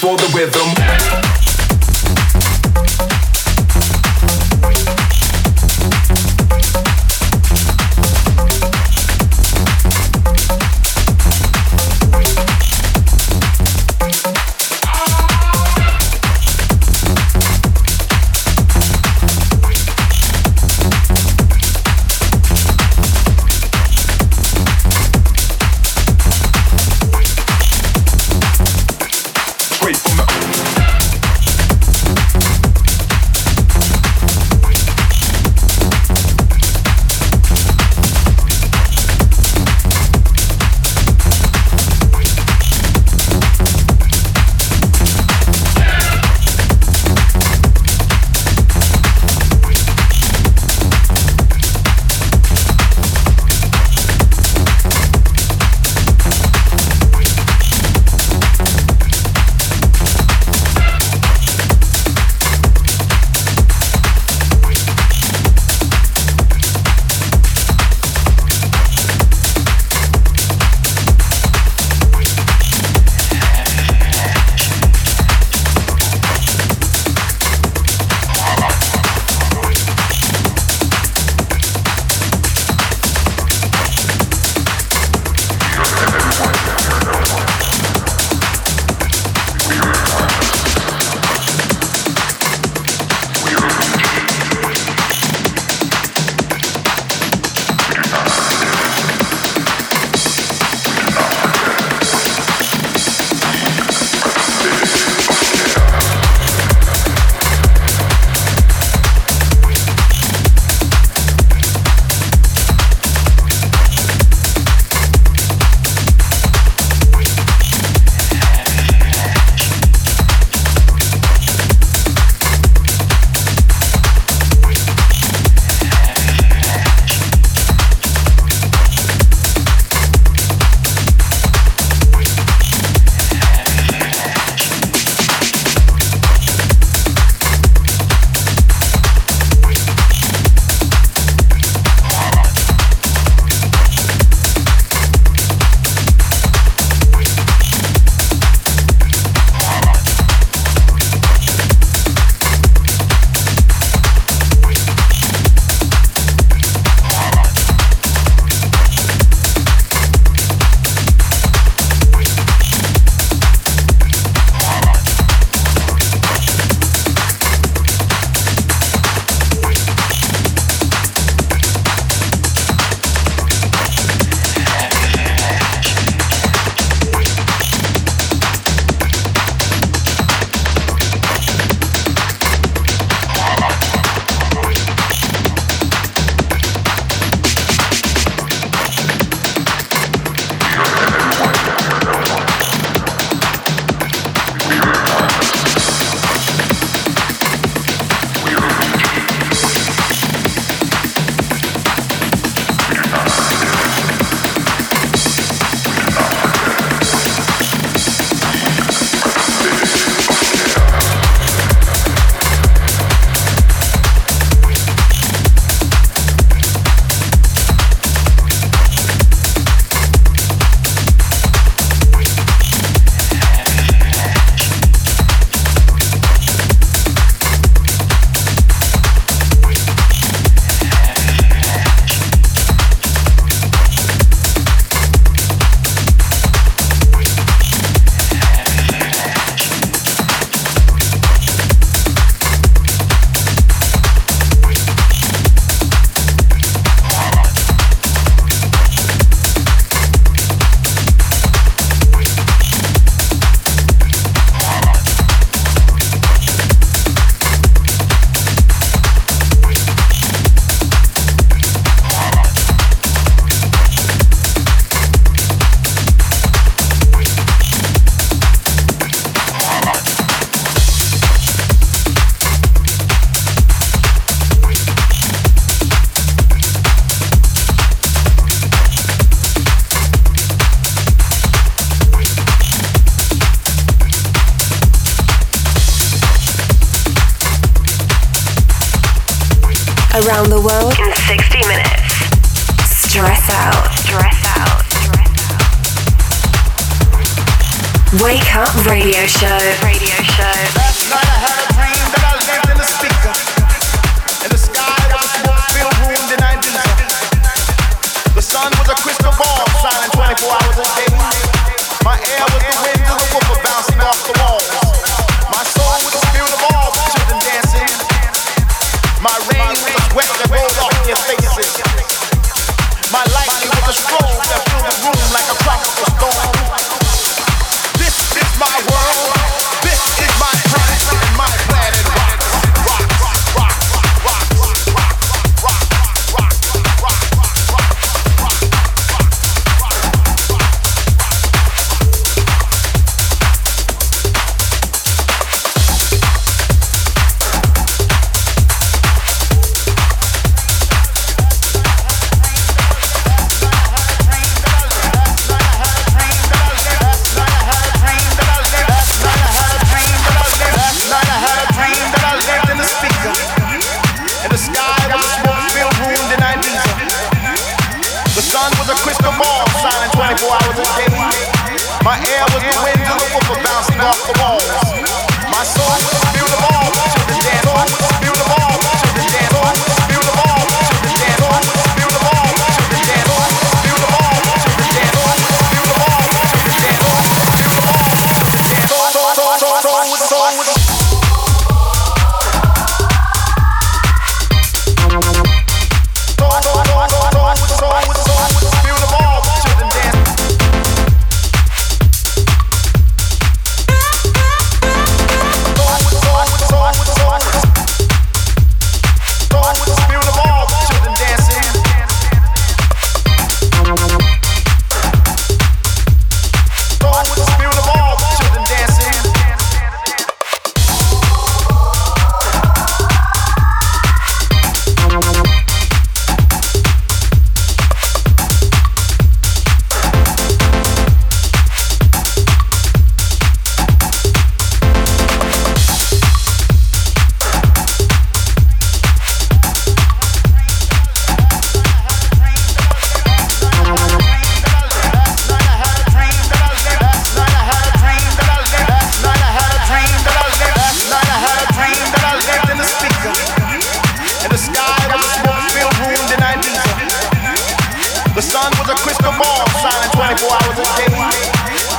for the rhythm.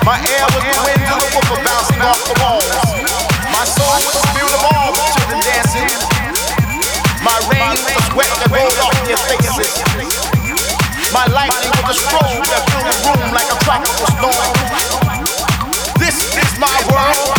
My air was the wind and the whoop bouncing off the walls. My soul was the spirit of all children dancing. My rain was the sweat that rolled off their faces. My lightning was the strobe that filled the room like a tropical storm. This is my world.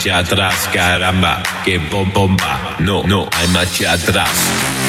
marcha atrás, caramba, que bomba. No, no hay marcha atrás.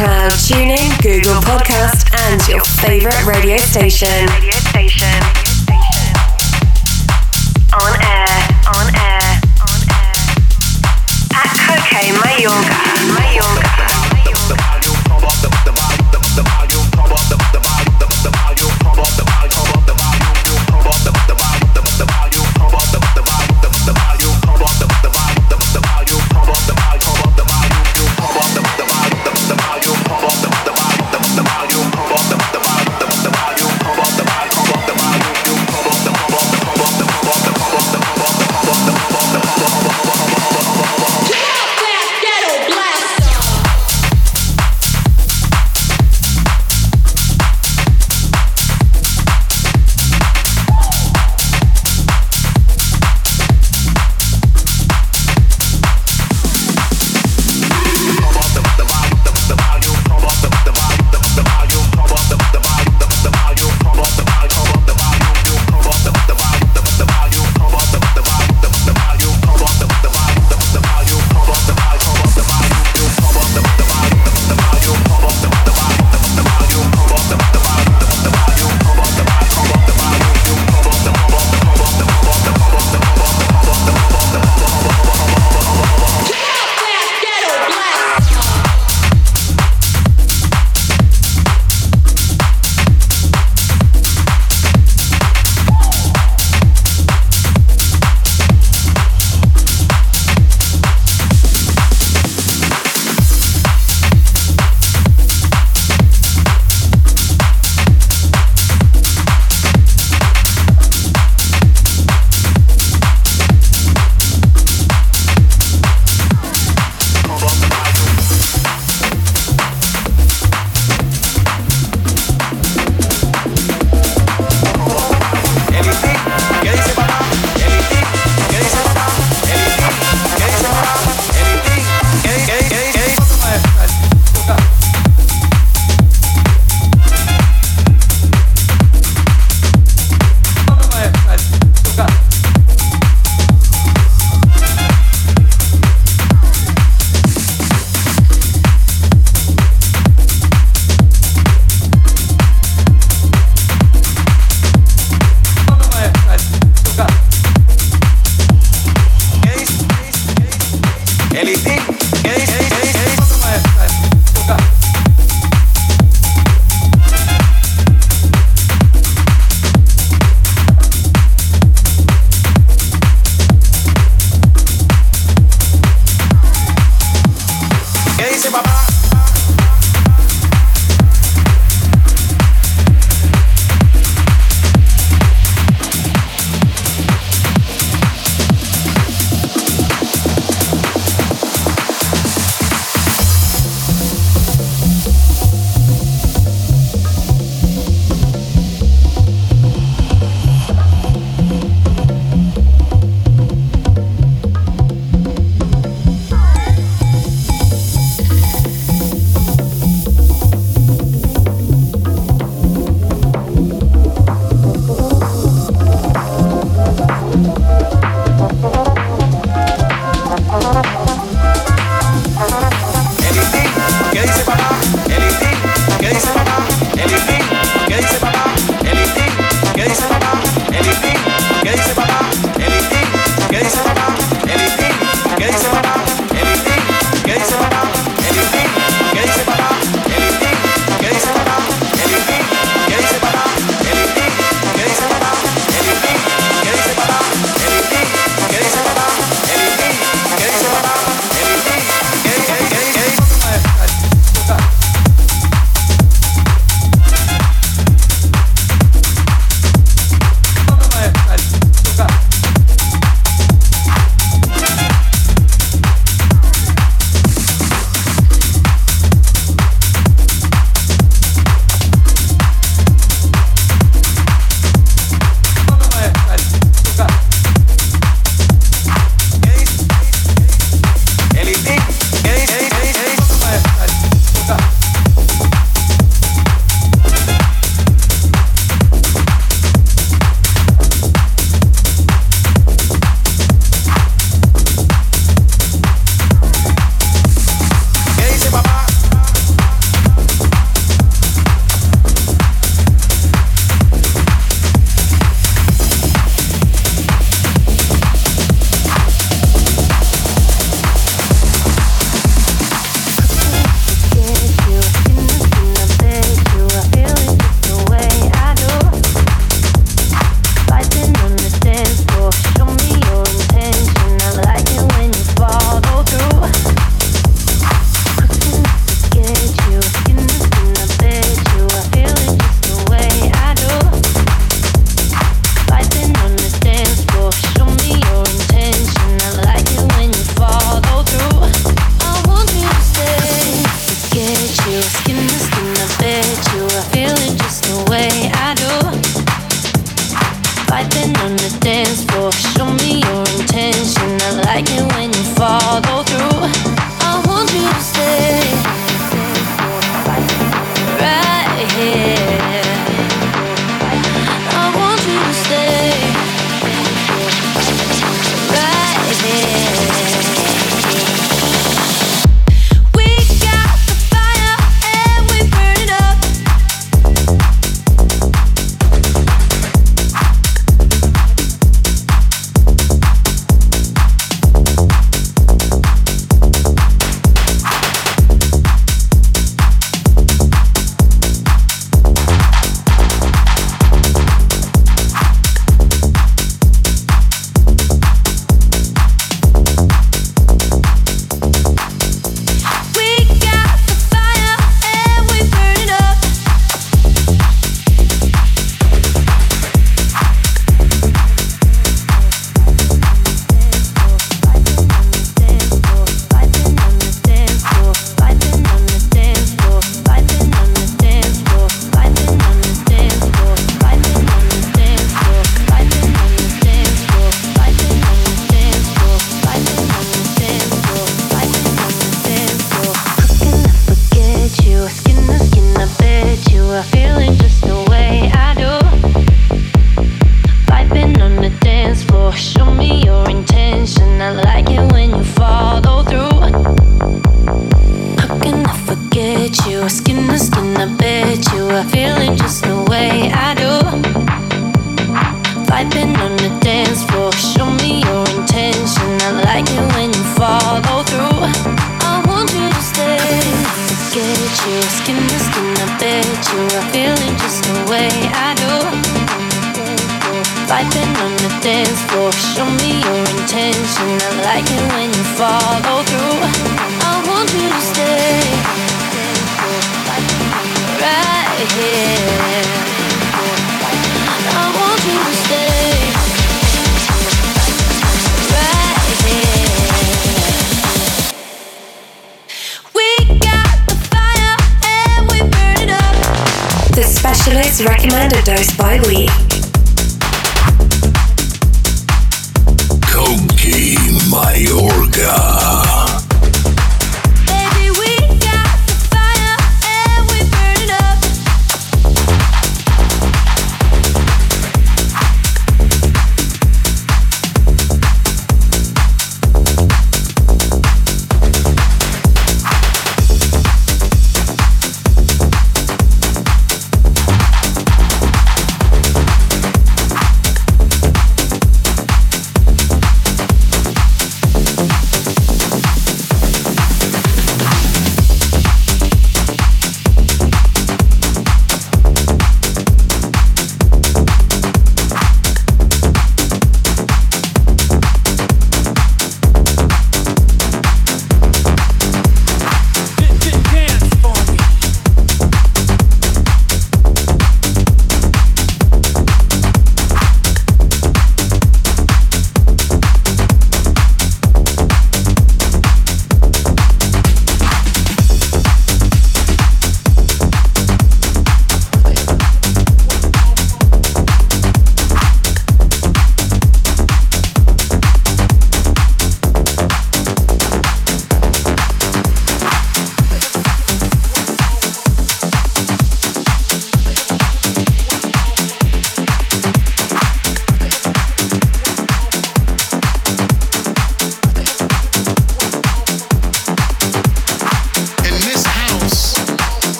Mixcloud, TuneIn, Google Podcast, and your favorite radio station. Radio station. On air, on air, on air. At Coke Mayorga,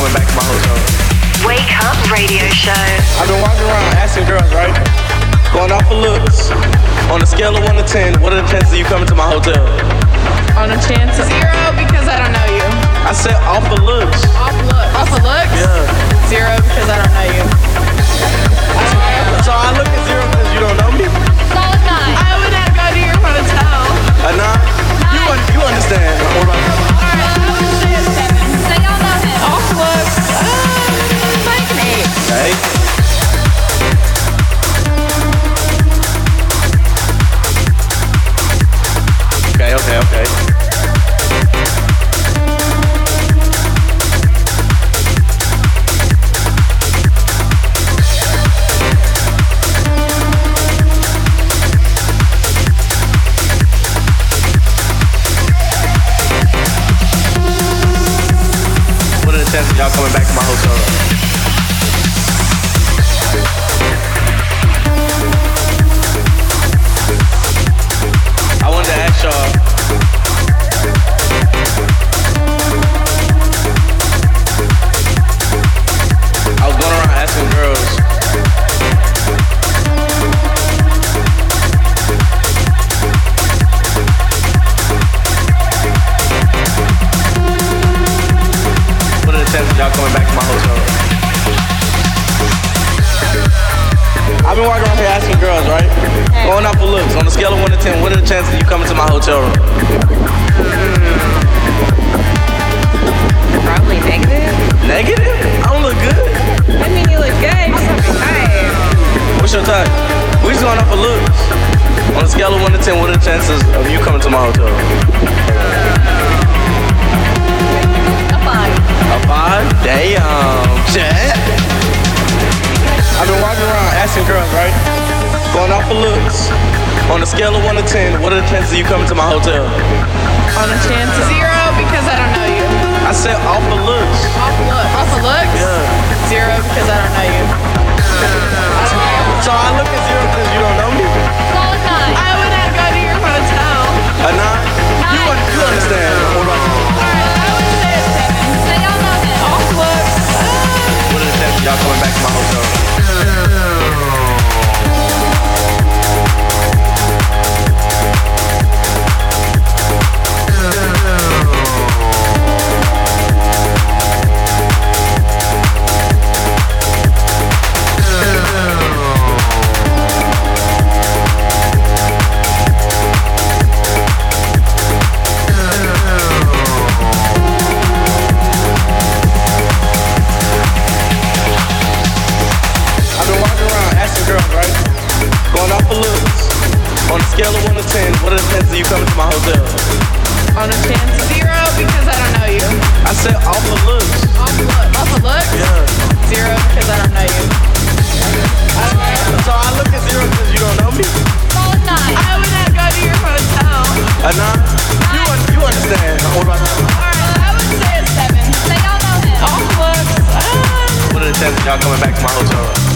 coming back to my hotel. Wake Up Radio Show. I've been walking around asking girls, right? Going off of looks. On a scale of 1 to 10, what are the chances of you coming to my hotel? On a chance of zero because I don't know you. I said off of looks. Off looks. Off of looks? Yeah. Zero because I don't know you. So I look at zero because you don't know me? Solid nine. I would not go to your hotel. Uh, a nine? You, un- you understand. Okay, okay, okay. Y'all coming back to my hotel room? Scale of 1 to 10, what are the chances of you coming to my hotel? A five. A 5? Damn. Shit. I've been walking around asking girls, right? Going off of looks. On a scale of 1 to 10, what are the chances of you coming to my hotel? On a chance of zero because I don't know you. I said off of looks. Off looks. Off of looks? Yeah. Zero because I don't know you. So I look at zero because you don't know of y'all coming back to my hotel scale of 1 to 10, what are the chances of you coming to my hotel? on a chance zero because I don't know you. I said off of looks. Off the looks. Off of looks? Yeah. Zero because I don't know you. So I look at zero because you don't know me? Solid nine. I would not go to your hotel. A 9? You, un- you understand. What about you? Alright, I would say a seven. So y'all know him. Off looks. Uh, What are the chances y'all coming back to my hotel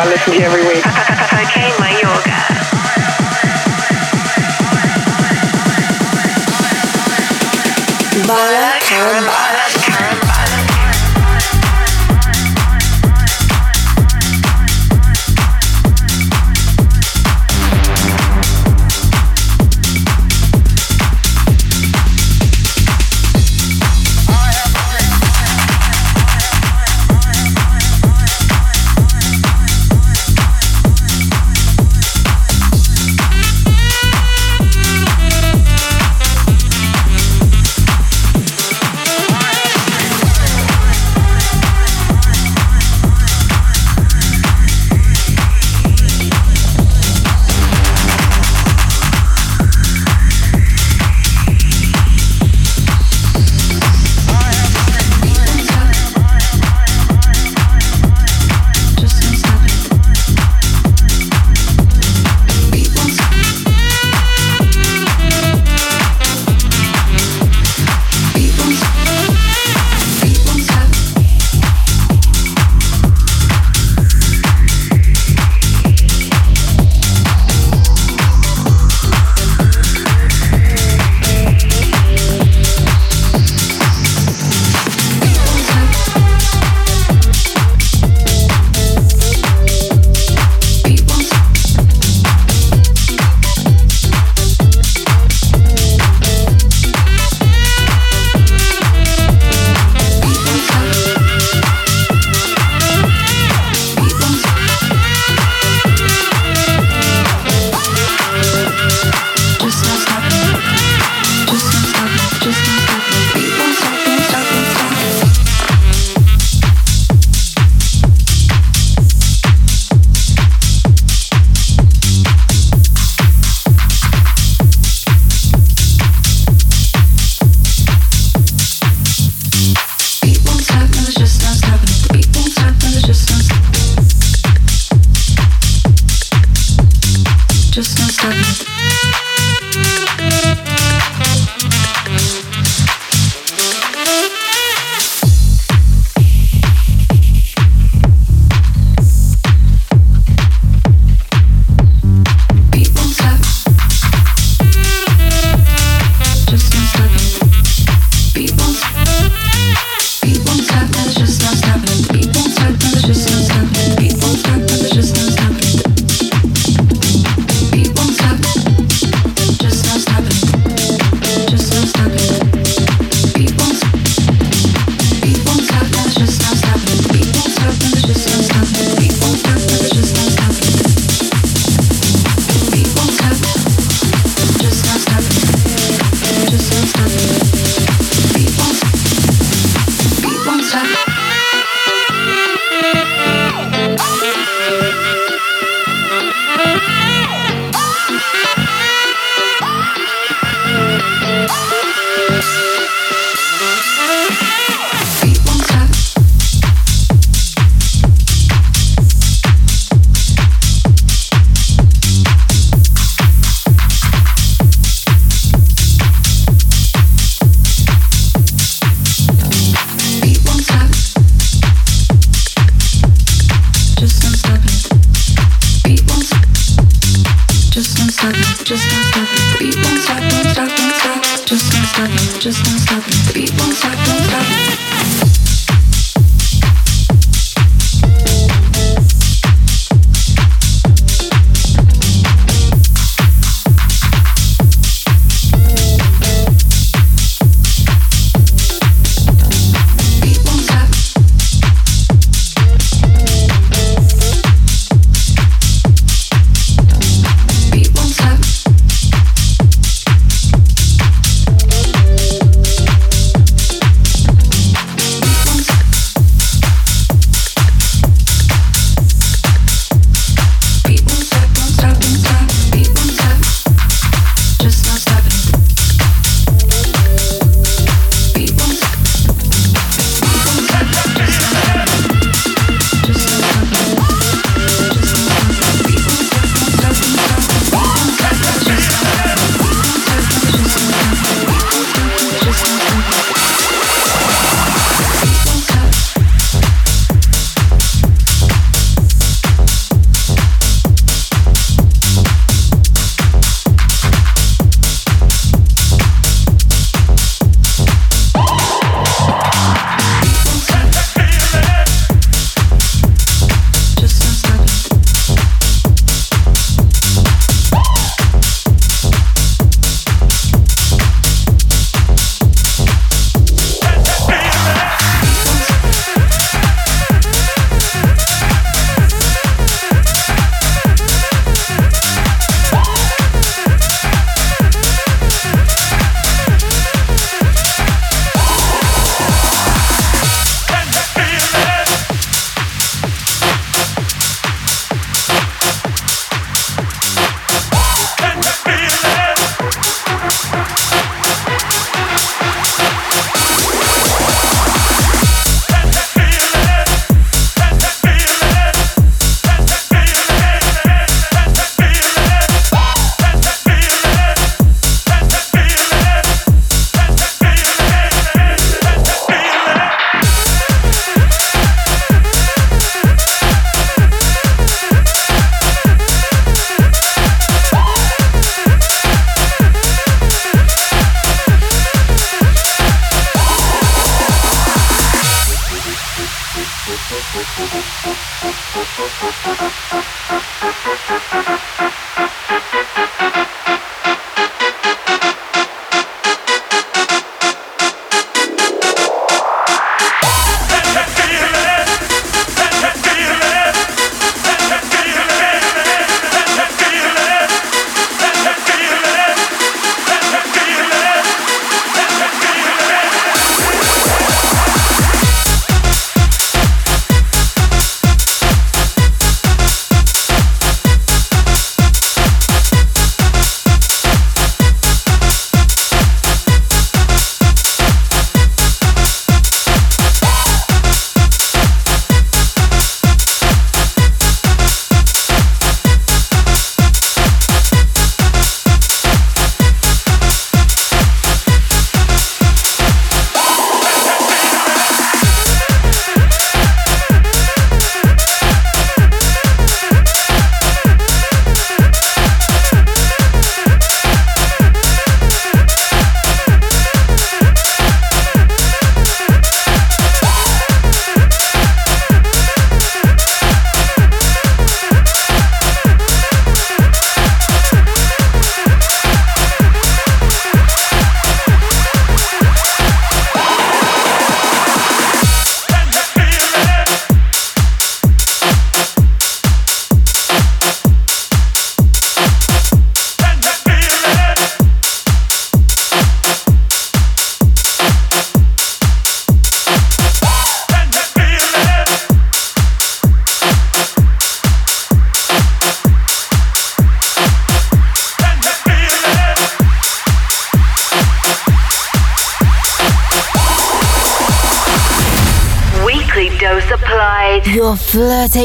I listen to you every week. I, my yoga.